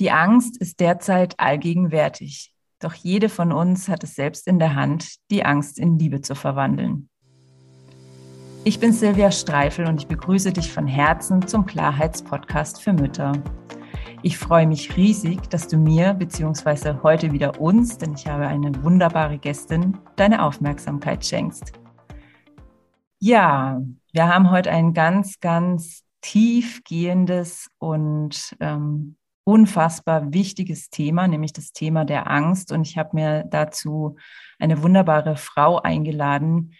Die Angst ist derzeit allgegenwärtig. Doch jede von uns hat es selbst in der Hand, die Angst in Liebe zu verwandeln. Ich bin Silvia Streifel und ich begrüße dich von Herzen zum Klarheitspodcast für Mütter. Ich freue mich riesig, dass du mir bzw. heute wieder uns, denn ich habe eine wunderbare Gästin, deine Aufmerksamkeit schenkst. Ja, wir haben heute ein ganz, ganz tiefgehendes und ähm, unfassbar wichtiges Thema, nämlich das Thema der Angst. Und ich habe mir dazu eine wunderbare Frau eingeladen,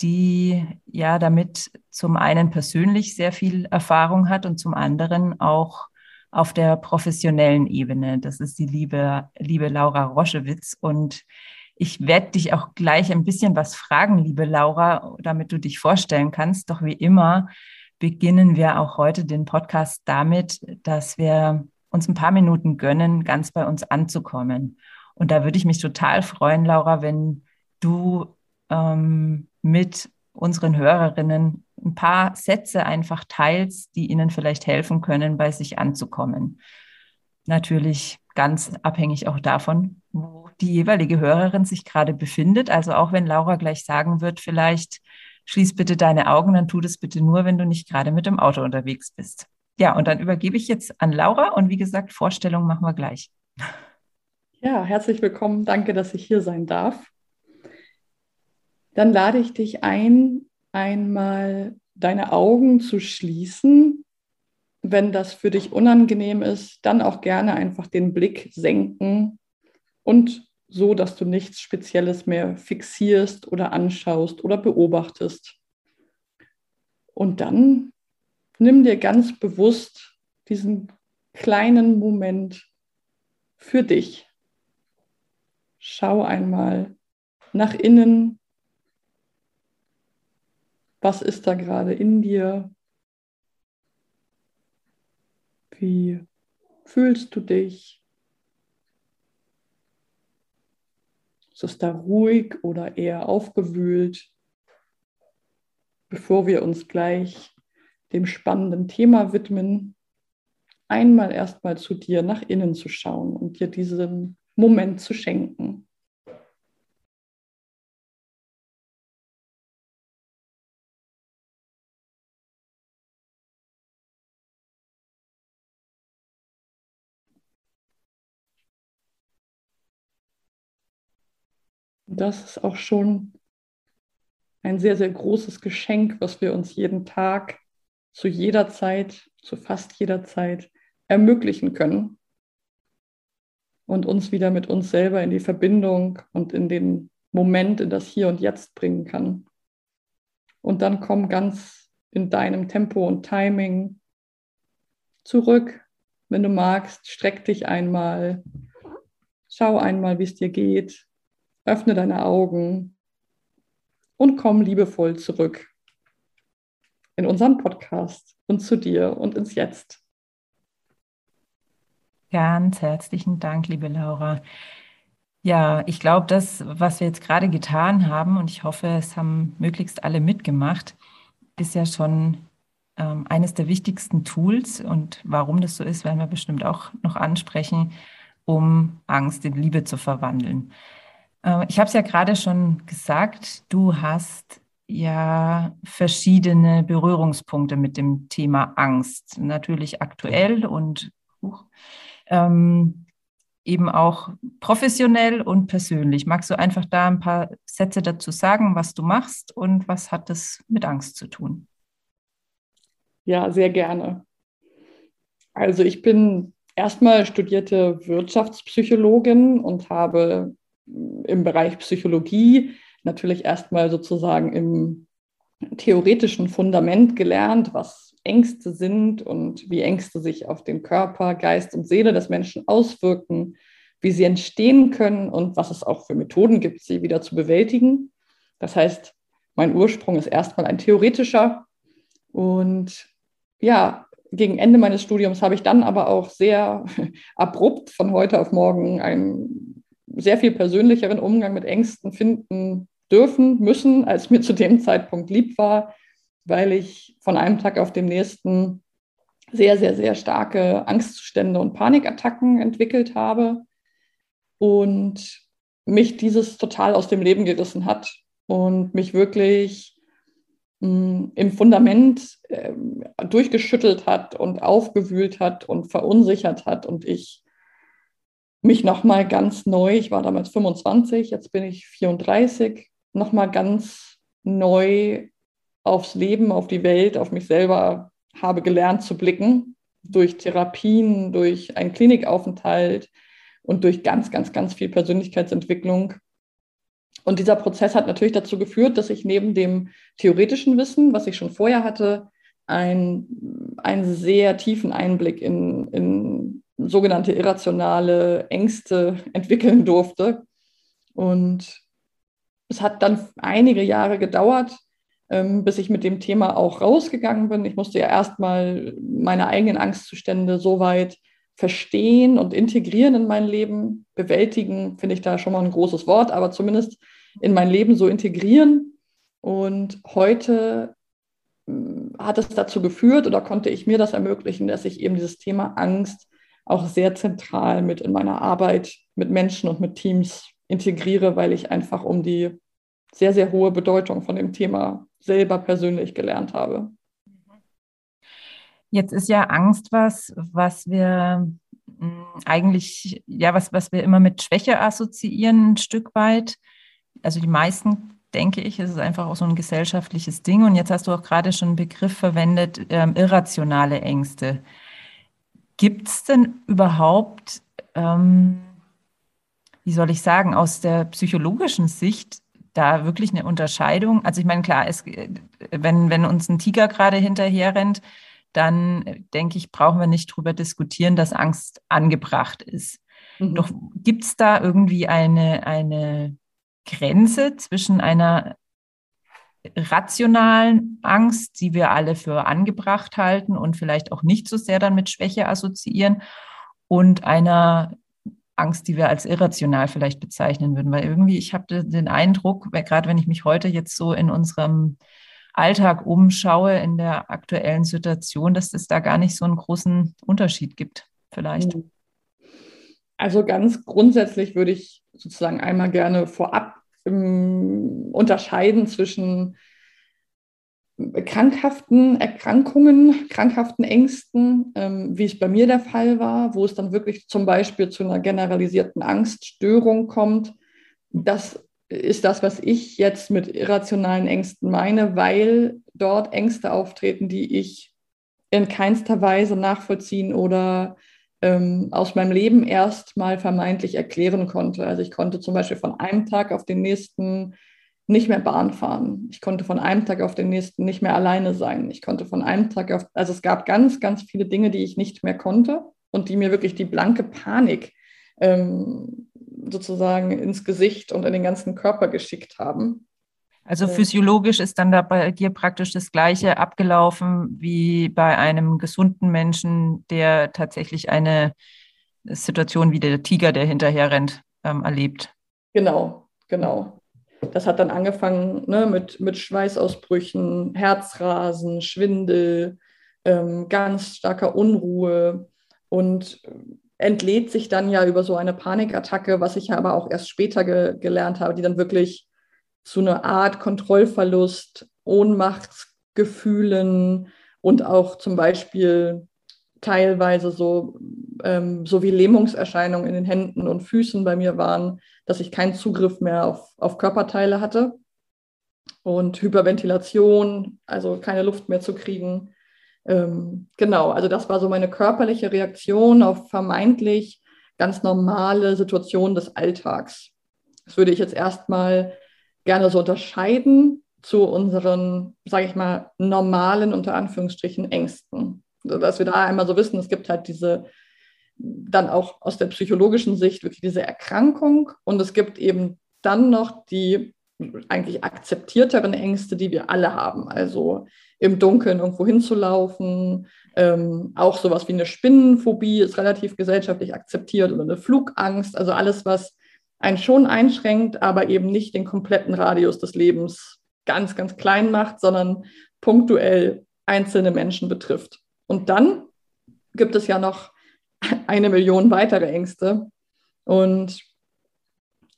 die ja damit zum einen persönlich sehr viel Erfahrung hat und zum anderen auch auf der professionellen Ebene. Das ist die liebe, liebe Laura Roschewitz. Und ich werde dich auch gleich ein bisschen was fragen, liebe Laura, damit du dich vorstellen kannst. Doch wie immer beginnen wir auch heute den Podcast damit, dass wir uns ein paar Minuten gönnen, ganz bei uns anzukommen. Und da würde ich mich total freuen, Laura, wenn du ähm, mit unseren Hörerinnen ein paar Sätze einfach teilst, die ihnen vielleicht helfen können, bei sich anzukommen. Natürlich ganz abhängig auch davon, wo die jeweilige Hörerin sich gerade befindet. Also auch wenn Laura gleich sagen wird, vielleicht schließ bitte deine Augen, dann tu das bitte nur, wenn du nicht gerade mit dem Auto unterwegs bist. Ja, und dann übergebe ich jetzt an Laura und wie gesagt, Vorstellung machen wir gleich. Ja, herzlich willkommen. Danke, dass ich hier sein darf. Dann lade ich dich ein, einmal deine Augen zu schließen. Wenn das für dich unangenehm ist, dann auch gerne einfach den Blick senken und so, dass du nichts Spezielles mehr fixierst oder anschaust oder beobachtest. Und dann nimm dir ganz bewusst diesen kleinen Moment für dich. Schau einmal nach innen, was ist da gerade in dir? Wie fühlst du dich? Ist es da ruhig oder eher aufgewühlt? Bevor wir uns gleich dem spannenden Thema widmen, einmal erstmal zu dir nach innen zu schauen und dir diesen Moment zu schenken. das ist auch schon ein sehr, sehr großes Geschenk, was wir uns jeden Tag zu jeder Zeit, zu fast jeder Zeit ermöglichen können und uns wieder mit uns selber in die Verbindung und in den Moment, in das Hier und Jetzt bringen kann. Und dann komm ganz in deinem Tempo und Timing zurück. Wenn du magst, streck dich einmal, schau einmal, wie es dir geht, Öffne deine Augen und komm liebevoll zurück in unseren Podcast und zu dir und ins Jetzt. Ganz herzlichen Dank, liebe Laura. Ja, ich glaube, das, was wir jetzt gerade getan haben, und ich hoffe, es haben möglichst alle mitgemacht, ist ja schon ähm, eines der wichtigsten Tools. Und warum das so ist, werden wir bestimmt auch noch ansprechen, um Angst in Liebe zu verwandeln. Äh, ich habe es ja gerade schon gesagt, du hast ja verschiedene Berührungspunkte mit dem Thema Angst. Natürlich aktuell und ähm, eben auch professionell und persönlich. Magst du einfach da ein paar Sätze dazu sagen, was du machst und was hat das mit Angst zu tun? Ja, sehr gerne. Also ich bin erstmal studierte Wirtschaftspsychologin und habe im Bereich Psychologie natürlich erstmal sozusagen im theoretischen Fundament gelernt, was Ängste sind und wie Ängste sich auf den Körper, Geist und Seele des Menschen auswirken, wie sie entstehen können und was es auch für Methoden gibt, sie wieder zu bewältigen. Das heißt, mein Ursprung ist erstmal ein theoretischer und ja, gegen Ende meines Studiums habe ich dann aber auch sehr abrupt von heute auf morgen ein sehr viel persönlicheren Umgang mit Ängsten finden dürfen, müssen, als mir zu dem Zeitpunkt lieb war, weil ich von einem Tag auf den nächsten sehr, sehr, sehr starke Angstzustände und Panikattacken entwickelt habe und mich dieses total aus dem Leben gerissen hat und mich wirklich mh, hm, im Fundament äh, durchgeschüttelt hat und aufgewühlt hat und verunsichert hat und ich mich nochmal ganz neu, ich war damals 25, jetzt bin ich 34, nochmal ganz neu aufs Leben, auf die Welt, auf mich selber habe gelernt zu blicken, durch Therapien, durch einen Klinikaufenthalt und durch ganz, ganz, ganz viel Persönlichkeitsentwicklung. Und dieser Prozess hat natürlich dazu geführt, dass ich neben dem theoretischen Wissen, was ich schon vorher hatte, ein, einen sehr tiefen Einblick in, in sogenannte irrationale Ängste entwickeln durfte. Und es hat dann einige Jahre gedauert, ähm, bis ich mit dem Thema auch rausgegangen bin. Ich musste ja erstmal meine eigenen Angstzustände so weit verstehen und integrieren in mein Leben. Bewältigen finde ich da schon mal ein großes Wort, aber zumindest in mein Leben so integrieren. Und heute hm, hat es dazu geführt oder konnte ich mir das ermöglichen, dass ich eben dieses Thema Angst auch sehr zentral mit in meiner Arbeit mit Menschen und mit Teams integriere, weil ich einfach um die sehr, sehr hohe Bedeutung von dem Thema selber persönlich gelernt habe. Jetzt ist ja Angst was, was wir hm, eigentlich, ja, was, was wir immer mit Schwäche assoziieren, ein Stück weit. Also die meisten, denke ich, ist es einfach auch so ein gesellschaftliches Ding. Und jetzt hast du auch gerade schon einen Begriff verwendet, ähm, irrationale Ängste. Gibt es denn überhaupt, ähm, wie soll ich sagen, aus der psychologischen Sicht da wirklich eine Unterscheidung? Also ich meine, klar, es, wenn, wenn uns ein Tiger gerade hinterher rennt, dann denke ich, brauchen wir nicht drüber diskutieren, dass Angst angebracht ist. Mhm. Doch gibt es da irgendwie eine, eine Grenze zwischen einer rationalen Angst, die wir alle für angebracht halten und vielleicht auch nicht so sehr dann mit Schwäche assoziieren und einer Angst, die wir als irrational vielleicht bezeichnen würden. Weil irgendwie, ich habe den Eindruck, gerade wenn ich mich heute jetzt so in unserem Alltag umschaue, in der aktuellen Situation, dass es da gar nicht so einen großen Unterschied gibt, vielleicht. Mhm. Also ganz grundsätzlich würde ich sozusagen einmal gerne vorab ähm, unterscheiden zwischen krankhaften Erkrankungen, krankhaften Ängsten, ähm, wie es bei mir der Fall war, wo es dann wirklich zum Beispiel zu einer generalisierten Angststörung kommt. Das ist das, was ich jetzt mit irrationalen Ängsten meine, weil dort Ängste auftreten, die ich in keinster Weise nachvollziehen oder ähm, aus meinem Leben erst mal vermeintlich erklären konnte. Also ich konnte zum Beispiel von einem Tag auf den nächsten nicht mehr Bahn fahren. Ich konnte von einem Tag auf den nächsten nicht mehr alleine sein. Ich konnte von einem Tag auf, also es gab ganz, ganz viele Dinge, die ich nicht mehr konnte und die mir wirklich die blanke Panik ähm, sozusagen ins Gesicht und in den ganzen Körper geschickt haben. Also physiologisch ist dann da bei dir praktisch das Gleiche abgelaufen wie bei einem gesunden Menschen, der tatsächlich eine Situation wie der Tiger, der hinterher rennt, ähm, erlebt. Genau, genau. Das hat dann angefangen ne, mit, mit Schweißausbrüchen, Herzrasen, Schwindel, ähm, ganz starker Unruhe und entlädt sich dann ja über so eine Panikattacke, was ich ja aber auch erst später ge gelernt habe, die dann wirklich zu einer Art Kontrollverlust, Ohnmachtsgefühlen und auch zum Beispiel teilweise so, ähm, so wie Lähmungserscheinungen in den Händen und Füßen bei mir waren, dass ich keinen Zugriff mehr auf, auf Körperteile hatte und Hyperventilation, also keine Luft mehr zu kriegen. Ähm, genau, also das war so meine körperliche Reaktion auf vermeintlich ganz normale Situationen des Alltags. Das würde ich jetzt erstmal gerne so unterscheiden zu unseren, sage ich mal, normalen, unter Anführungsstrichen, Ängsten. Dass wir da einmal so wissen, es gibt halt diese, dann auch aus der psychologischen Sicht wirklich diese Erkrankung und es gibt eben dann noch die eigentlich akzeptierteren Ängste, die wir alle haben. Also im Dunkeln irgendwo hinzulaufen, ähm, auch sowas wie eine Spinnenphobie ist relativ gesellschaftlich akzeptiert oder eine Flugangst, also alles, was einen schon einschränkt, aber eben nicht den kompletten Radius des Lebens ganz, ganz klein macht, sondern punktuell einzelne Menschen betrifft. Und dann gibt es ja noch eine Million weitere Ängste. Und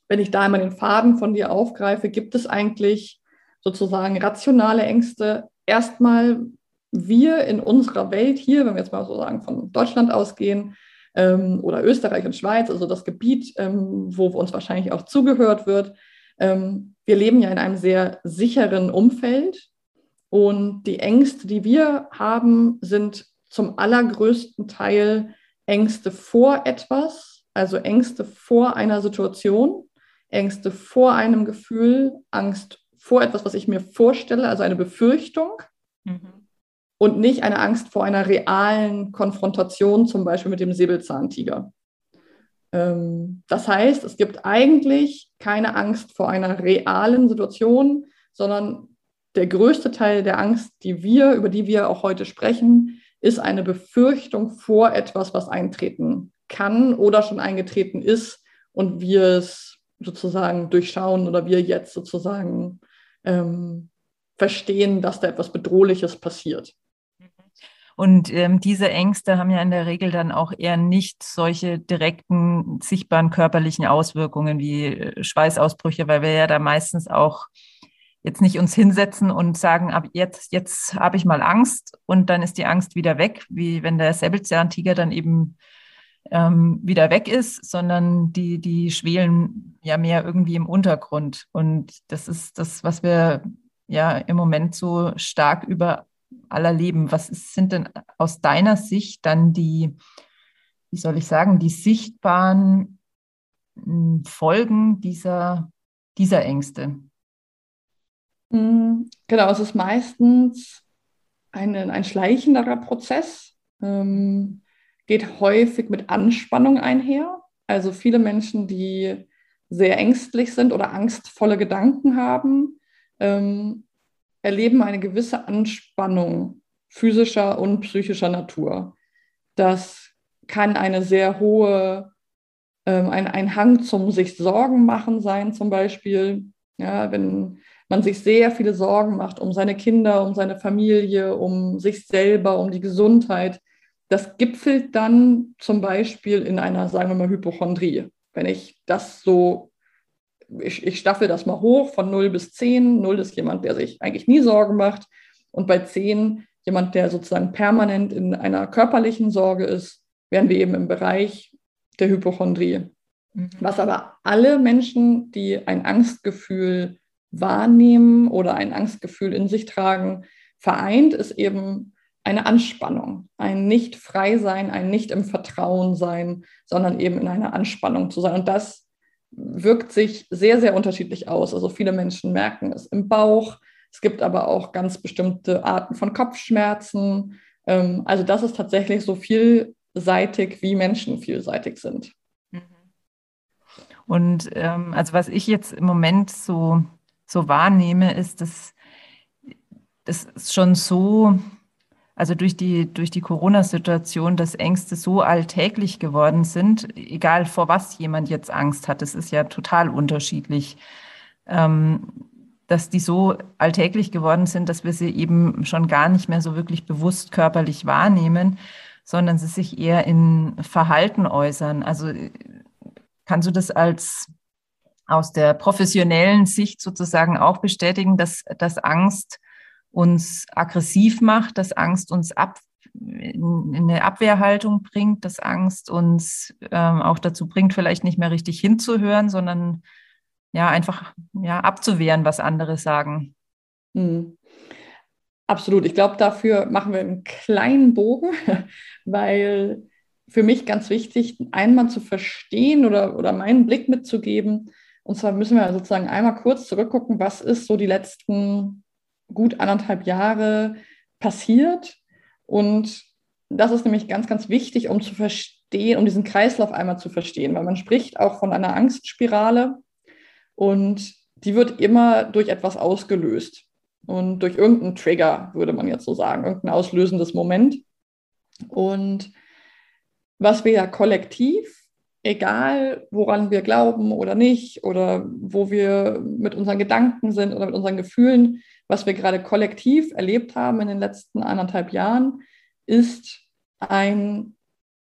wenn ich da einmal den Faden von dir aufgreife, gibt es eigentlich sozusagen rationale Ängste. Erstmal wir in unserer Welt hier, wenn wir jetzt mal so sagen von Deutschland ausgehen ähm, oder Österreich und Schweiz, also das Gebiet, ähm, wo uns wahrscheinlich auch zugehört wird, ähm, wir leben ja in einem sehr sicheren Umfeld und die Ängste, die wir haben, sind zum allergrößten Teil Ängste vor etwas, also Ängste vor einer Situation, Ängste vor einem Gefühl, Angst vor etwas, was ich mir vorstelle, also eine Befürchtung. Mhm. Und nicht eine Angst vor einer realen Konfrontation, zum Beispiel mit dem Säbelzahntiger. Ähm, das heißt, es gibt eigentlich keine Angst vor einer realen Situation, sondern der größte Teil der Angst, die wir, über die wir auch heute sprechen, ist eine Befürchtung vor etwas, was eintreten kann oder schon eingetreten ist und wir es sozusagen durchschauen oder wir jetzt sozusagen ähm, verstehen, dass da etwas Bedrohliches passiert. Und ähm, diese Ängste haben ja in der Regel dann auch eher nicht solche direkten, sichtbaren körperlichen Auswirkungen wie äh, Schweißausbrüche, weil wir ja da meistens auch jetzt nicht uns hinsetzen und sagen, ab jetzt, jetzt habe ich mal Angst und dann ist die Angst wieder weg, wie wenn der Säbelzahntiger dann eben ähm, wieder weg ist, sondern die, die schwelen ja mehr irgendwie im Untergrund. Und das ist das, was wir ja im Moment so stark über aller Leben. Was ist, sind denn aus deiner Sicht dann die, wie soll ich sagen, die sichtbaren hm, Folgen dieser, dieser Ängste? Hm, genau, es ist meistens ein, ein schleichenderer Prozess, ähm, geht häufig mit Anspannung einher. Also viele Menschen, die sehr ängstlich sind oder angstvolle Gedanken haben, ähm, erleben eine gewisse Anspannung physischer und psychischer Natur. Das kann eine sehr hohe, ähm, ein, ein Hang zum sich Sorgen machen sein, zum Beispiel. Ja, wenn man sich sehr viele Sorgen macht um seine Kinder, um seine Familie, um sich selber, um die Gesundheit. Das gipfelt dann zum Beispiel in einer, sagen wir mal, Hypochondrie. Wenn ich das so ich, ich staffel das mal hoch von 0 bis 10. 0 ist jemand, der sich eigentlich nie Sorgen macht. Und bei 10 jemand, der sozusagen permanent in einer körperlichen Sorge ist, wären wir eben im Bereich der Hypochondrie. Mhm. Was aber alle Menschen, die ein Angstgefühl wahrnehmen oder ein Angstgefühl in sich tragen, vereint, ist eben eine Anspannung, ein nicht frei sein, ein nicht im Vertrauen sein, sondern eben in einer Anspannung zu sein. Und das wirkt sich sehr, sehr unterschiedlich aus. Also viele Menschen merken es im Bauch. Es gibt aber auch ganz bestimmte Arten von Kopfschmerzen. Ähm, also das ist tatsächlich so vielseitig, wie Menschen vielseitig sind. Mhm. Und ähm, also was ich jetzt im Moment so, so wahrnehme, ist, dass das schon so also durch die, durch die Corona-Situation, dass Ängste so alltäglich geworden sind, egal vor was jemand jetzt Angst hat, das ist ja total unterschiedlich, ähm, dass die so alltäglich geworden sind, dass wir sie eben schon gar nicht mehr so wirklich bewusst körperlich wahrnehmen, sondern sie sich eher in Verhalten äußern. Also kannst du das als aus der professionellen Sicht sozusagen auch bestätigen, dass, dass Angst uns aggressiv macht, dass Angst uns ab, in eine Abwehrhaltung bringt, dass Angst uns ähm, auch dazu bringt, vielleicht nicht mehr richtig hinzuhören, sondern ja, einfach ja, abzuwehren, was andere sagen. Hm. Absolut. Ich glaube, dafür machen wir einen kleinen Bogen, weil für mich ganz wichtig, einmal zu verstehen oder, oder meinen Blick mitzugeben. Und zwar müssen wir sozusagen einmal kurz zurückgucken, was ist so die letzten gut anderthalb Jahre passiert. Und das ist nämlich ganz, ganz wichtig, um zu verstehen, um diesen Kreislauf einmal zu verstehen, weil man spricht auch von einer Angstspirale und die wird immer durch etwas ausgelöst und durch irgendeinen Trigger, würde man jetzt so sagen, irgendein auslösendes Moment. Und was wir ja kollektiv, egal woran wir glauben oder nicht, oder wo wir mit unseren Gedanken sind oder mit unseren Gefühlen, was wir gerade kollektiv erlebt haben in den letzten anderthalb Jahren, ist ein,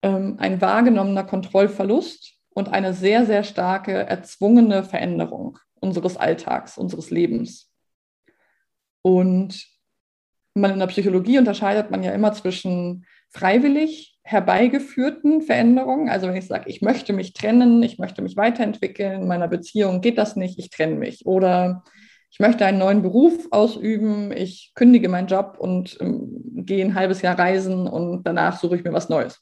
ähm, ein wahrgenommener Kontrollverlust und eine sehr, sehr starke erzwungene Veränderung unseres Alltags, unseres Lebens. Und man in der Psychologie unterscheidet man ja immer zwischen freiwillig herbeigeführten Veränderungen. Also wenn ich sage, ich möchte mich trennen, ich möchte mich weiterentwickeln, in meiner Beziehung geht das nicht, ich trenne mich. Oder ich möchte einen neuen Beruf ausüben, ich kündige meinen Job und ähm, gehe ein halbes Jahr reisen und danach suche ich mir was Neues.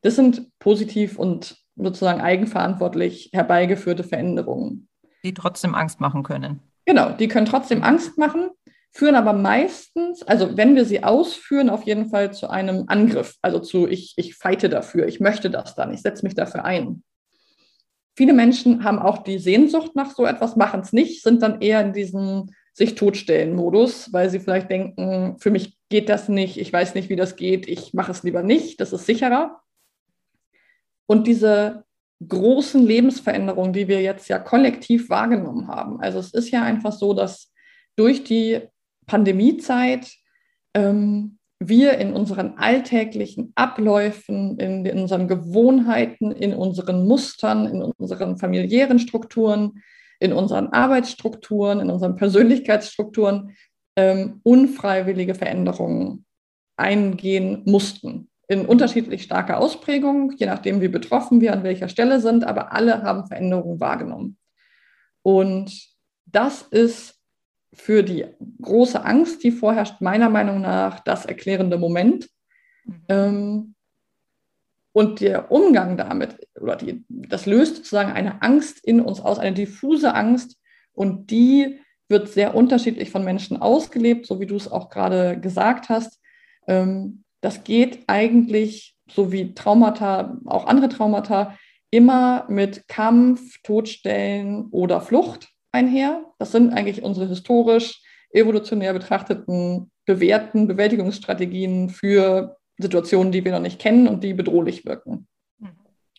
Das sind positiv und sozusagen eigenverantwortlich herbeigeführte Veränderungen. Die trotzdem Angst machen können. Genau, die können trotzdem Angst machen, führen aber meistens, also wenn wir sie ausführen, auf jeden Fall zu einem Angriff, also zu ich, ich feite dafür, ich möchte das dann, ich setze mich dafür ein. Viele Menschen haben auch die Sehnsucht nach so etwas, machen es nicht, sind dann eher in diesem sich totstellen Modus, weil sie vielleicht denken, für mich geht das nicht, ich weiß nicht, wie das geht, ich mache es lieber nicht, das ist sicherer. Und diese großen Lebensveränderungen, die wir jetzt ja kollektiv wahrgenommen haben. Also es ist ja einfach so, dass durch die Pandemiezeit ähm, wir in unseren alltäglichen Abläufen, in, in, unseren Gewohnheiten, in unseren Mustern, in unseren familiären Strukturen, in unseren Arbeitsstrukturen, in unseren Persönlichkeitsstrukturen ähm, unfreiwillige Veränderungen eingehen mussten. In unterschiedlich starker Ausprägung, je nachdem, wie betroffen wir an welcher Stelle sind, aber alle haben Veränderungen wahrgenommen. Und das ist für die große Angst, die vorherrscht, meiner Meinung nach das erklärende Moment. Mhm. Ähm, und der Umgang damit, oder die, das löst sozusagen eine Angst in uns aus, eine diffuse Angst. Und die wird sehr unterschiedlich von Menschen ausgelebt, so wie du es auch gerade gesagt hast. Ähm, das geht eigentlich, so wie Traumata, auch andere Traumata, immer mit Kampf, Todstellen oder Flucht einher. Das sind eigentlich unsere historisch, evolutionär betrachteten, bewährten Bewältigungsstrategien für Situationen, die wir noch nicht kennen und die bedrohlich wirken. Mhm.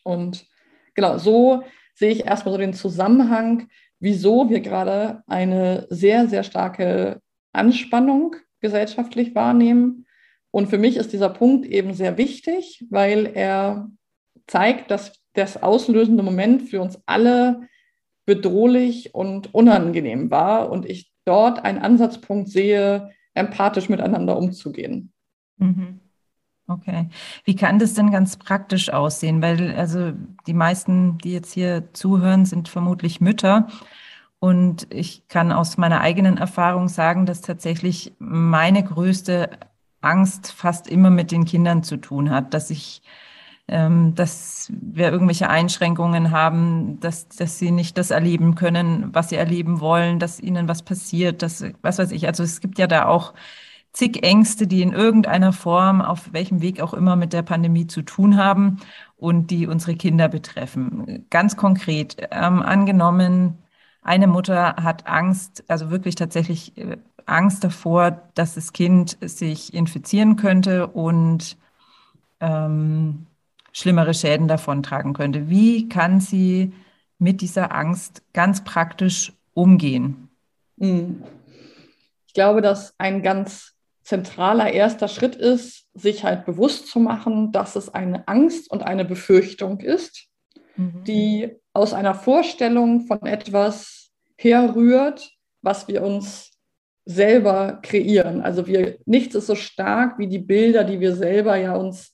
Und genau, so sehe ich erstmal so den Zusammenhang, wieso wir gerade eine sehr, sehr starke Anspannung gesellschaftlich wahrnehmen. Und für mich ist dieser Punkt eben sehr wichtig, weil er zeigt, dass das auslösende Moment für uns alle bedrohlich und unangenehm war und ich dort einen Ansatzpunkt sehe, empathisch miteinander umzugehen. Mhm. Okay. Wie kann das denn ganz praktisch aussehen? Weil also die meisten, die jetzt hier zuhören, sind vermutlich Mütter. Und ich kann aus meiner eigenen Erfahrung sagen, dass tatsächlich meine größte Angst fast immer mit den Kindern zu tun hat, dass ich ähm, dass wir irgendwelche Einschränkungen haben, dass, dass sie nicht das erleben können, was sie erleben wollen, dass ihnen was passiert, dass, was weiß ich. Also es gibt ja da auch zig Ängste, die in irgendeiner Form, auf welchem Weg auch immer mit der Pandemie zu tun haben und die unsere Kinder betreffen. Ganz konkret, ähm, angenommen, eine Mutter hat Angst, also wirklich tatsächlich äh, Angst davor, dass das Kind sich infizieren könnte und ähm, schlimmere Schäden davontragen könnte. Wie kann sie mit dieser Angst ganz praktisch umgehen? Hm. Ich glaube, dass ein ganz zentraler erster Schritt ist, sich halt bewusst zu machen, dass es eine Angst und eine Befürchtung ist, mhm. die aus einer Vorstellung von etwas herrührt, was wir uns selber kreieren. Also wir, nichts ist so stark wie die Bilder, die wir selber ja uns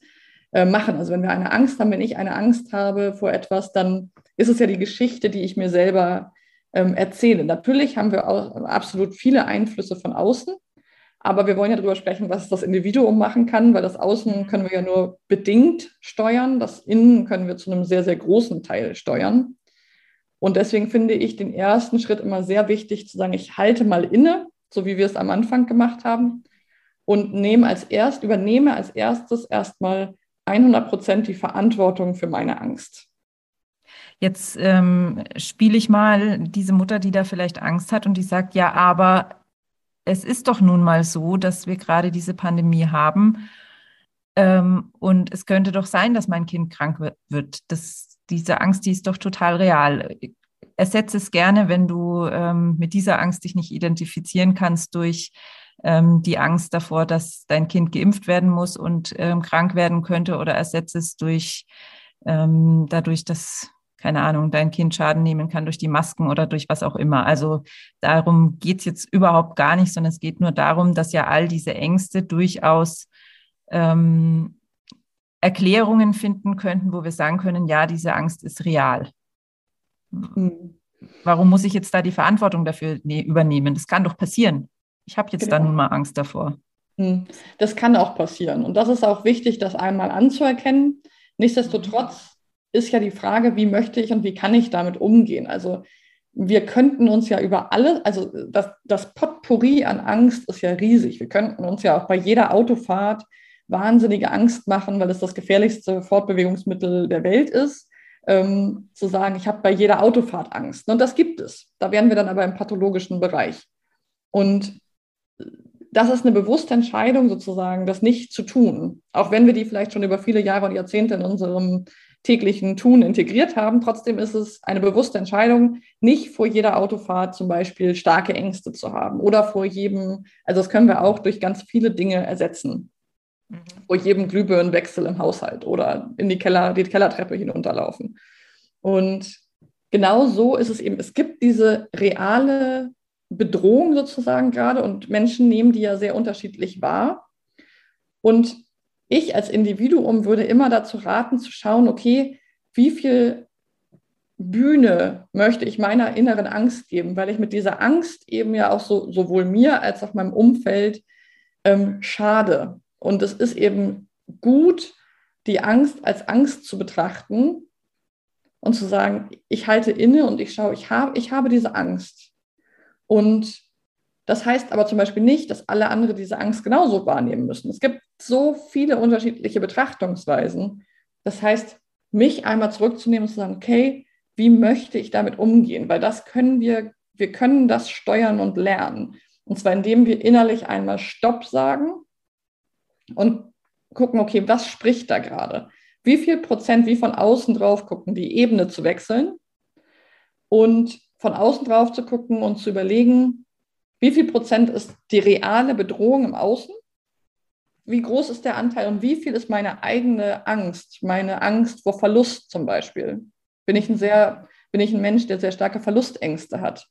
äh, machen. Also wenn wir eine Angst haben, wenn ich eine Angst habe vor etwas, dann ist es ja die Geschichte, die ich mir selber ähm, erzähle. Natürlich haben wir auch absolut viele Einflüsse von außen, aber wir wollen ja darüber sprechen, was das Individuum machen kann, weil das Außen können wir ja nur bedingt steuern, das Innen können wir zu einem sehr, sehr großen Teil steuern. Und deswegen finde ich den ersten Schritt immer sehr wichtig, zu sagen, ich halte mal inne, so wie wir es am Anfang gemacht haben, und nehme als erst, übernehme als erstes erstmal 100 Prozent die Verantwortung für meine Angst. Jetzt ähm, spiele ich mal diese Mutter, die da vielleicht Angst hat und die sagt, ja, aber es ist doch nun mal so, dass wir gerade diese Pandemie haben. Ähm, und es könnte doch sein, dass mein Kind krank wird. Das, diese Angst, die ist doch total real. Ersetze es gerne, wenn du ähm, mit dieser Angst dich nicht identifizieren kannst, durch ähm, die Angst davor, dass dein Kind geimpft werden muss und ähm, krank werden könnte oder ersetzt es durch ähm, dadurch, dass keine Ahnung, dein Kind Schaden nehmen kann durch die Masken oder durch was auch immer. Also darum geht es jetzt überhaupt gar nicht, sondern es geht nur darum, dass ja all diese Ängste durchaus ähm, Erklärungen finden könnten, wo wir sagen können, ja, diese Angst ist real. Mhm. Warum muss ich jetzt da die Verantwortung dafür ne übernehmen? Das kann doch passieren. Ich habe jetzt genau. da nun mal Angst davor. Hm. Das kann auch passieren. Und das ist auch wichtig, das einmal anzuerkennen. Nichtsdestotrotz ist ja die Frage, wie möchte ich und wie kann ich damit umgehen? Also wir könnten uns ja über alle, also das, das Potpourri an Angst ist ja riesig. Wir könnten uns ja auch bei jeder Autofahrt wahnsinnige Angst machen, weil es das gefährlichste Fortbewegungsmittel der Welt ist, ähm, zu sagen, ich habe bei jeder Autofahrt Angst. Und das gibt es. Da wären wir dann aber im pathologischen Bereich. Und das ist eine bewusste Entscheidung sozusagen, das nicht zu tun, auch wenn wir die vielleicht schon über viele Jahre und Jahrzehnte in unserem täglichen Tun integriert haben. Trotzdem ist es eine bewusste Entscheidung, nicht vor jeder Autofahrt zum Beispiel starke Ängste zu haben oder vor jedem, also das können wir auch durch ganz viele Dinge ersetzen. Mhm. Vor jedem Glühbirnenwechsel im Haushalt oder in die Keller, die Kellertreppe hinunterlaufen. Und genau so ist es eben. Es gibt diese reale Bedrohung sozusagen gerade und Menschen nehmen die ja sehr unterschiedlich wahr. Und ich als Individuum würde immer dazu raten, zu schauen, okay, wie viel Bühne möchte ich meiner inneren Angst geben, weil ich mit dieser Angst eben ja auch so, sowohl mir als auch meinem Umfeld ähm, schade. Und es ist eben gut, die Angst als Angst zu betrachten und zu sagen, ich halte inne und ich schaue, ich habe, ich habe diese Angst. Und das heißt aber zum Beispiel nicht, dass alle anderen diese Angst genauso wahrnehmen müssen. Es gibt so viele unterschiedliche Betrachtungsweisen. Das heißt, mich einmal zurückzunehmen und zu sagen, okay, wie möchte ich damit umgehen? Weil das können wir, wir können das steuern und lernen. Und zwar indem wir innerlich einmal Stopp sagen und gucken, okay, was spricht da gerade? Wie viel Prozent, wie von außen drauf gucken, die Ebene zu wechseln und von außen drauf zu gucken und zu überlegen, wie viel Prozent ist die reale Bedrohung im Außen? Wie groß ist der Anteil und wie viel ist meine eigene Angst, meine Angst vor Verlust zum Beispiel? Bin ich ein sehr, bin ich ein Mensch, der sehr starke Verlustängste hat?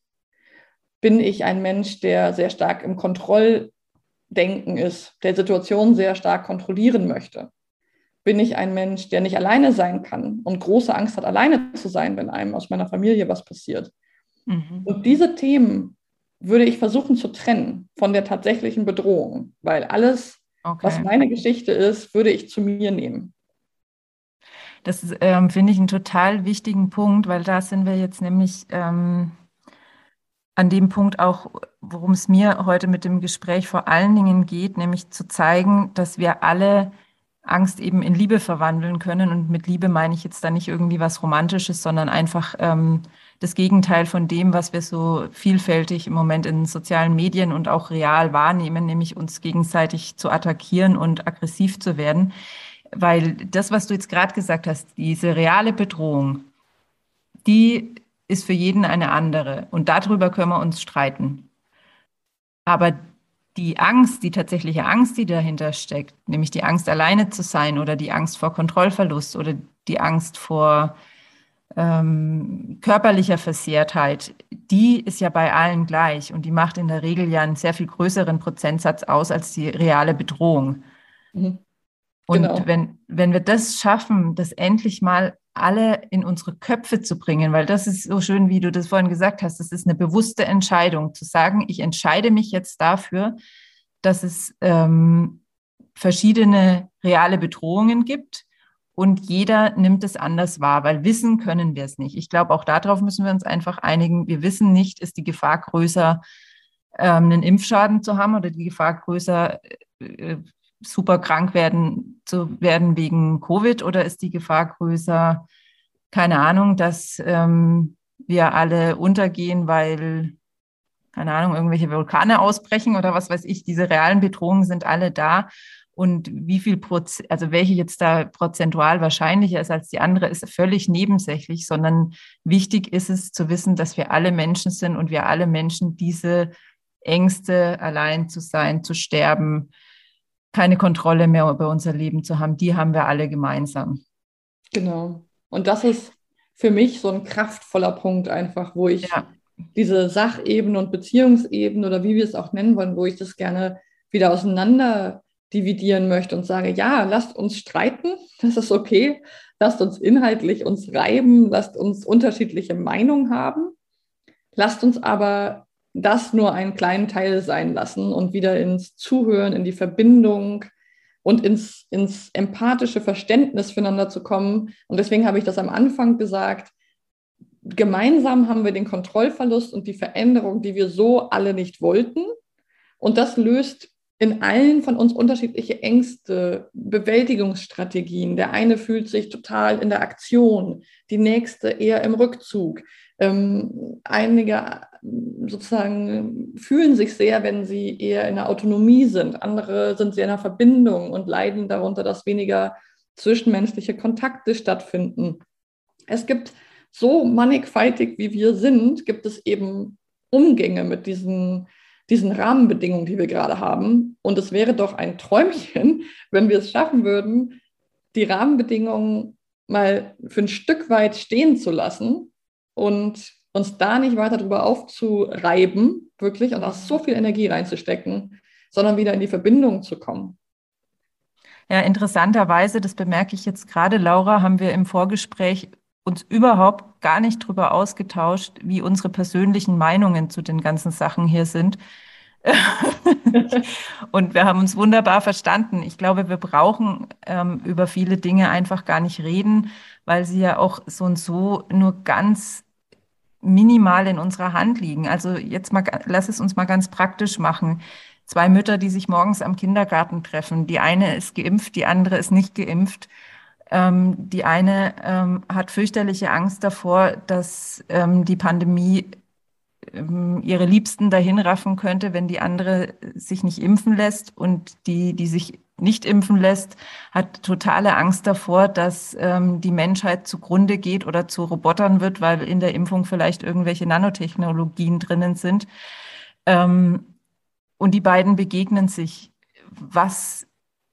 Bin ich ein Mensch, der sehr stark im Kontrolldenken ist, der Situation sehr stark kontrollieren möchte? Bin ich ein Mensch, der nicht alleine sein kann und große Angst hat, alleine zu sein, wenn einem aus meiner Familie was passiert? Mhm. Und diese Themen würde ich versuchen zu trennen von der tatsächlichen Bedrohung, weil alles, okay. was meine Geschichte ist, würde ich zu mir nehmen. Das ähm, finde ich einen total wichtigen Punkt, weil da sind wir jetzt nämlich ähm, an dem Punkt auch, worum es mir heute mit dem Gespräch vor allen Dingen geht, nämlich zu zeigen, dass wir alle Angst eben in Liebe verwandeln können. Und mit Liebe meine ich jetzt da nicht irgendwie was Romantisches, sondern einfach ähm, das Gegenteil von dem, was wir so vielfältig im Moment in sozialen Medien und auch real wahrnehmen, nämlich uns gegenseitig zu attackieren und aggressiv zu werden. Weil das, was du jetzt gerade gesagt hast, diese reale Bedrohung, die ist für jeden eine andere. Und darüber können wir uns streiten. Aber die Angst, die tatsächliche Angst, die dahinter steckt, nämlich die Angst, alleine zu sein oder die Angst vor Kontrollverlust oder die Angst vor ähm, körperlicher Versehrtheit, die ist ja bei allen gleich und die macht in der Regel ja einen sehr viel größeren Prozentsatz aus als die reale Bedrohung. Mhm. Und genau. wenn, wenn wir das schaffen, das endlich mal alle in unsere Köpfe zu bringen, weil das ist so schön, wie du das vorhin gesagt hast, das ist eine bewusste Entscheidung, zu sagen, ich entscheide mich jetzt dafür, dass es ähm, verschiedene reale Bedrohungen gibt und jeder nimmt es anders wahr, weil wissen können wir es nicht. Ich glaube, auch darauf müssen wir uns einfach einigen. Wir wissen nicht, ist die Gefahr größer, ähm, einen Impfschaden zu haben oder die Gefahr größer, äh, super krank werden zu werden wegen Covid oder ist die Gefahr größer, keine Ahnung, dass ähm, wir alle untergehen, weil keine Ahnung, irgendwelche Vulkane ausbrechen oder was weiß ich. Diese realen Bedrohungen sind alle da und wie viel Prozent, also welche jetzt da prozentual wahrscheinlicher ist als die andere, ist völlig nebensächlich, sondern wichtig ist es zu wissen, dass wir alle Menschen sind und wir alle Menschen diese Ängste, allein zu sein, zu sterben, keine Kontrolle mehr über unser Leben zu haben, die haben wir alle gemeinsam. Genau. Und das ist für mich so ein kraftvoller Punkt einfach, wo ich ja. diese Sachebene und Beziehungsebene oder wie wir es auch nennen wollen, wo ich das gerne wieder auseinander dividieren möchte und sage, ja, lasst uns streiten, das ist okay, lasst uns inhaltlich uns reiben, lasst uns unterschiedliche Meinungen haben, lasst uns aber das nur einen kleinen Teil sein lassen und wieder ins Zuhören, in die Verbindung und ins, ins empathische Verständnis füreinander zu kommen. Und deswegen habe ich das am Anfang gesagt, gemeinsam haben wir den Kontrollverlust und die Veränderung, die wir so alle nicht wollten. Und das löst in allen von uns unterschiedliche Ängste, Bewältigungsstrategien. Der eine fühlt sich total in der Aktion, die nächste eher im Rückzug. Ähm, einige sozusagen fühlen sich sehr, wenn sie eher in der Autonomie sind. Andere sind sehr in der Verbindung und leiden darunter, dass weniger zwischenmenschliche Kontakte stattfinden. Es gibt so mannigfaltig, wie wir sind, gibt es eben Umgänge mit diesen diesen Rahmenbedingungen, die wir gerade haben. Und es wäre doch ein Träumchen, wenn wir es schaffen würden, die Rahmenbedingungen mal für ein Stück weit stehen zu lassen und uns da nicht weiter drüber aufzureiben, wirklich, und auch so viel Energie reinzustecken, sondern wieder in die Verbindung zu kommen. Ja, interessanterweise, das bemerke ich jetzt gerade, Laura, haben wir im Vorgespräch uns überhaupt gar nicht darüber ausgetauscht, wie unsere persönlichen Meinungen zu den ganzen Sachen hier sind. und wir haben uns wunderbar verstanden. Ich glaube, wir brauchen ähm, über viele Dinge einfach gar nicht reden, weil sie ja auch so und so nur ganz minimal in unserer Hand liegen. Also jetzt mal, lass es uns mal ganz praktisch machen. Zwei Mütter, die sich morgens am Kindergarten treffen. Die eine ist geimpft, die andere ist nicht geimpft. Ähm, die eine ähm, hat fürchterliche Angst davor, dass ähm, die Pandemie ähm, ihre Liebsten dahin raffen könnte, wenn die andere sich nicht impfen lässt. Und die, die sich nicht impfen lässt, hat totale Angst davor, dass ähm, die Menschheit zugrunde geht oder zu Robotern wird, weil in der Impfung vielleicht irgendwelche Nanotechnologien drinnen sind. Ähm, und die beiden begegnen sich. Was,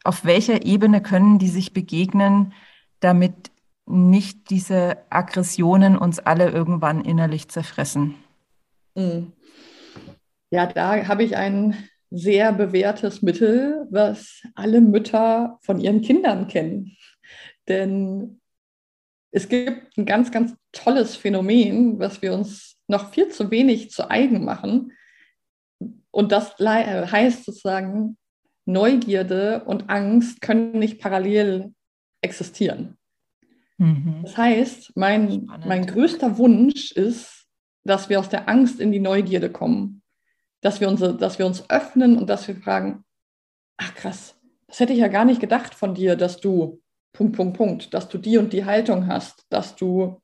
auf welcher Ebene können die sich begegnen? Damit nicht diese Aggressionen uns alle irgendwann innerlich zerfressen. Mhm. Ja, da habe ich ein sehr bewährtes Mittel, was alle Mütter von ihren Kindern kennen. Denn es gibt ein ganz, ganz tolles Phänomen, was wir uns noch viel zu wenig zu eigen machen. Und das heißt sozusagen, Neugierde und Angst können nicht parallel existieren. Mhm. Das heißt, mein, mein größter Wunsch ist, dass wir aus der Angst in die Neugierde kommen, dass wir, unsere, dass wir uns öffnen und dass wir fragen, ach krass, das hätte ich ja gar nicht gedacht von dir, dass du, Punkt, Punkt, Punkt, dass du die und die Haltung hast, dass du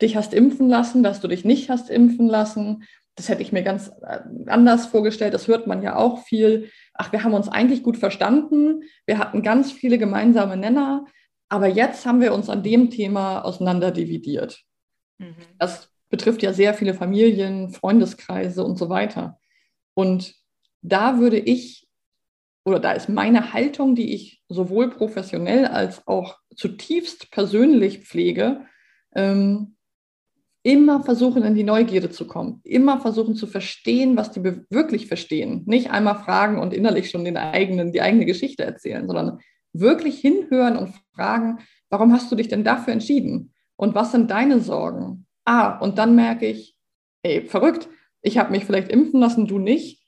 dich hast impfen lassen, dass du dich nicht hast impfen lassen. Das hätte ich mir ganz äh, anders vorgestellt. Das hört man ja auch viel. Ach, wir haben uns eigentlich gut verstanden. Wir hatten ganz viele gemeinsame Nenner. Aber jetzt haben wir uns an dem Thema auseinanderdividiert. Mhm. Das betrifft ja sehr viele Familien, Freundeskreise und so weiter. Und da würde ich, oder da ist meine Haltung, die ich sowohl professionell als auch zutiefst persönlich pflege, ähm, immer versuchen, in die Neugierde zu kommen, immer versuchen zu verstehen, was die wirklich verstehen. Nicht einmal fragen und innerlich schon den eigenen, die eigene Geschichte erzählen, sondern wirklich hinhören und fragen, warum hast du dich denn dafür entschieden? Und was sind deine Sorgen? Ah, und dann merke ich, ey, verrückt, ich habe mich vielleicht impfen lassen, du nicht,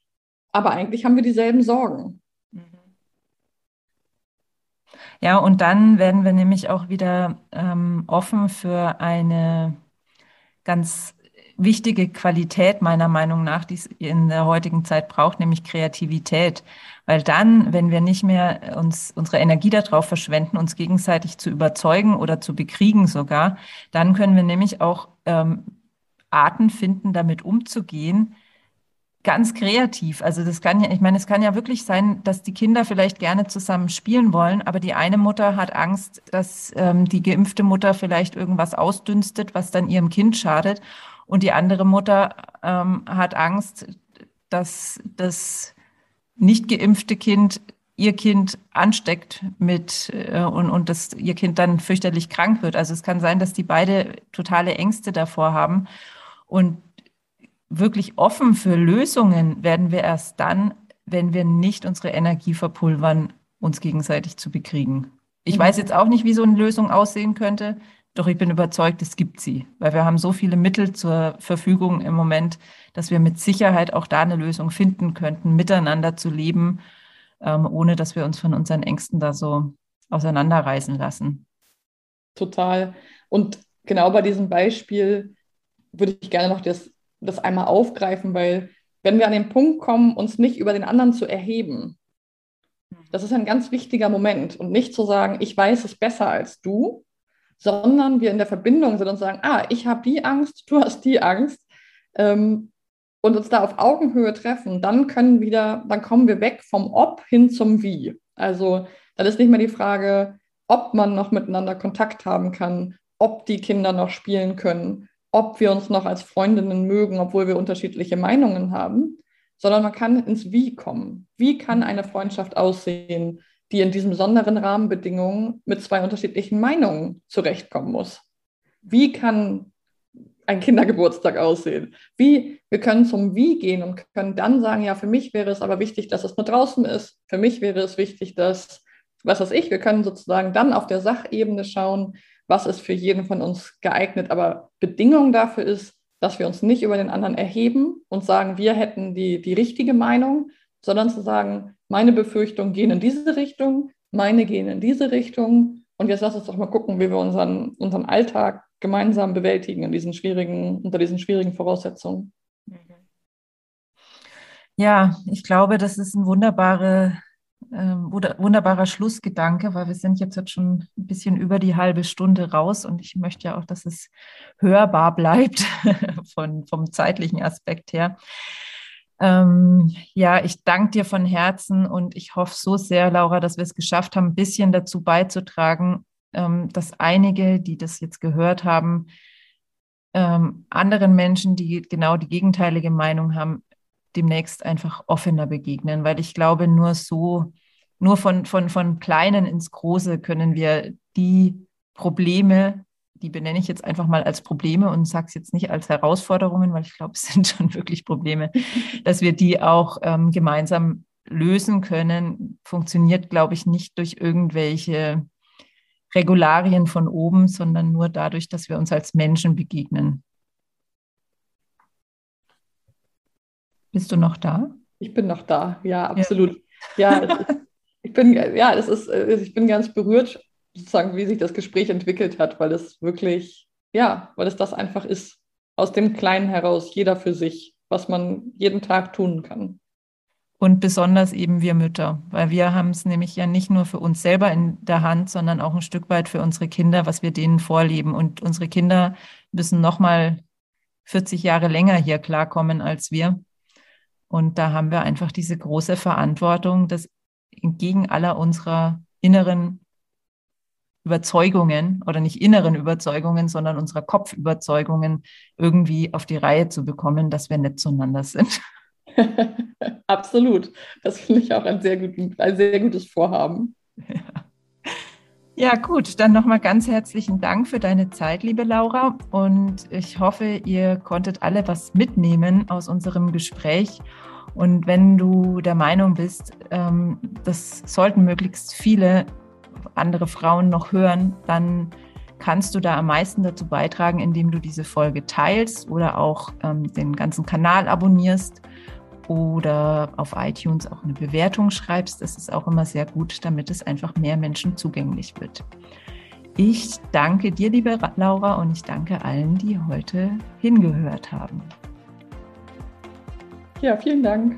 aber eigentlich haben wir dieselben Sorgen. Ja, und dann werden wir nämlich auch wieder ähm, offen für eine ganz wichtige Qualität meiner Meinung nach, die es in der heutigen Zeit braucht, nämlich Kreativität. Weil dann, wenn wir nicht mehr uns unsere Energie darauf verschwenden, uns gegenseitig zu überzeugen oder zu bekriegen sogar, dann können wir nämlich auch ähm, Arten finden, damit umzugehen, ganz kreativ. Also das kann ja, ich meine, es kann ja wirklich sein, dass die Kinder vielleicht gerne zusammen spielen wollen, aber die eine Mutter hat Angst, dass ähm, die geimpfte Mutter vielleicht irgendwas ausdünstet, was dann ihrem Kind schadet. Und die andere Mutter ähm, hat Angst, dass das nicht geimpfte Kind ihr Kind ansteckt mit äh, und, und dass ihr Kind dann fürchterlich krank wird. Also es kann sein, dass die beide totale Ängste davor haben. Und wirklich offen für Lösungen werden wir erst dann, wenn wir nicht unsere Energie verpulvern, uns gegenseitig zu bekriegen. Ich mhm. weiß jetzt auch nicht, wie so eine Lösung aussehen könnte, doch ich bin überzeugt, es gibt sie, weil wir haben so viele Mittel zur Verfügung im Moment, dass wir mit Sicherheit auch da eine Lösung finden könnten, miteinander zu leben ähm, ohne dass wir uns von unseren Ängsten da so auseinanderreißen lassen. Total. Und genau bei diesem Beispiel würde ich gerne noch das, das einmal aufgreifen, weil wenn wir an den Punkt kommen, uns nicht über den anderen zu erheben, das ist ein ganz wichtiger Moment und nicht zu sagen, ich weiß es besser als du, sondern wir in der Verbindung sind und sagen, ah, ich habe die Angst, du hast die Angst. Ähm, und uns da auf Augenhöhe treffen, dann können wieder, dann kommen wir weg vom Ob hin zum Wie. Also dann ist nicht mehr die Frage, ob man noch miteinander Kontakt haben kann, ob die Kinder noch spielen können, ob wir uns noch als Freundinnen mögen, obwohl wir unterschiedliche Meinungen haben, sondern man kann ins Wie kommen. Wie kann eine Freundschaft aussehen, die in diesen besonderen Rahmenbedingungen mit zwei unterschiedlichen Meinungen zurechtkommen muss? Wie kann ein Kindergeburtstag aussehen? Wie, wir können zum Wie gehen und können dann sagen, ja, für mich wäre es aber wichtig, dass es nur draußen ist. Für mich wäre es wichtig, dass, was weiß ich, wir können sozusagen dann auf der Sachebene schauen, was ist für jeden von uns geeignet. Aber Bedingung dafür ist, dass wir uns nicht über den anderen erheben und sagen, wir hätten die, die richtige Meinung, sondern zu sagen, meine Befürchtungen gehen in diese Richtung, meine gehen in diese Richtung. Und jetzt lass uns doch mal gucken, wie wir unseren, unseren Alltag gemeinsam bewältigen in diesen schwierigen, unter diesen schwierigen Voraussetzungen. Ja, ich glaube, das ist ein wunderbare, äh, wunderbarer Schlussgedanke, weil wir sind jetzt, jetzt schon ein bisschen über die halbe Stunde raus und ich möchte ja auch, dass es hörbar bleibt von, vom zeitlichen Aspekt her. Ähm, ja, ich danke dir von Herzen und ich hoffe so sehr, Laura, dass wir es geschafft haben, ein bisschen dazu beizutragen, ähm, dass einige, die das jetzt gehört haben, ähm, anderen Menschen, die genau die gegenteilige Meinung haben, demnächst einfach offener begegnen, weil ich glaube, nur so, nur von, von, von Kleinen ins Große können wir die Probleme, die benenne ich jetzt einfach mal als Probleme und sage es jetzt nicht als Herausforderungen, weil ich glaube, es sind schon wirklich Probleme, dass wir die auch ähm, gemeinsam lösen können, funktioniert, glaube ich, nicht durch irgendwelche Regularien von oben, sondern nur dadurch, dass wir uns als Menschen begegnen. Bist du noch da? Ich bin noch da, ja, absolut. Ja, ja ich bin, ja, es ist, ich bin ganz berührt, sozusagen, wie sich das Gespräch entwickelt hat, weil es wirklich, ja, weil es das einfach ist, aus dem Kleinen heraus, jeder für sich, was man jeden Tag tun kann. Und besonders eben wir Mütter, weil wir haben es nämlich ja nicht nur für uns selber in der Hand, sondern auch ein Stück weit für unsere Kinder, was wir denen vorleben. Und unsere Kinder müssen noch mal 40 Jahre länger hier klarkommen als wir. Und da haben wir einfach diese große Verantwortung, das entgegen aller unserer inneren Überzeugungen oder nicht inneren Überzeugungen, sondern unserer Kopfüberzeugungen irgendwie auf die Reihe zu bekommen, dass wir nett zueinander sind. Absolut. Das finde ich auch ein sehr, gut, ein sehr gutes Vorhaben. Ja. Ja, gut, dann nochmal ganz herzlichen Dank für deine Zeit, liebe Laura. Und ich hoffe, ihr konntet alle was mitnehmen aus unserem Gespräch. Und wenn du der Meinung bist, ähm, das sollten möglichst viele andere Frauen noch hören, dann kannst du da am meisten dazu beitragen, indem du diese Folge teilst oder auch ähm, den ganzen Kanal abonnierst oder auf iTunes auch eine Bewertung schreibst. Das ist auch immer sehr gut, damit es einfach mehr Menschen zugänglich wird. Ich danke dir, liebe Laura, und ich danke allen, die heute hingehört haben. Ja, vielen Dank.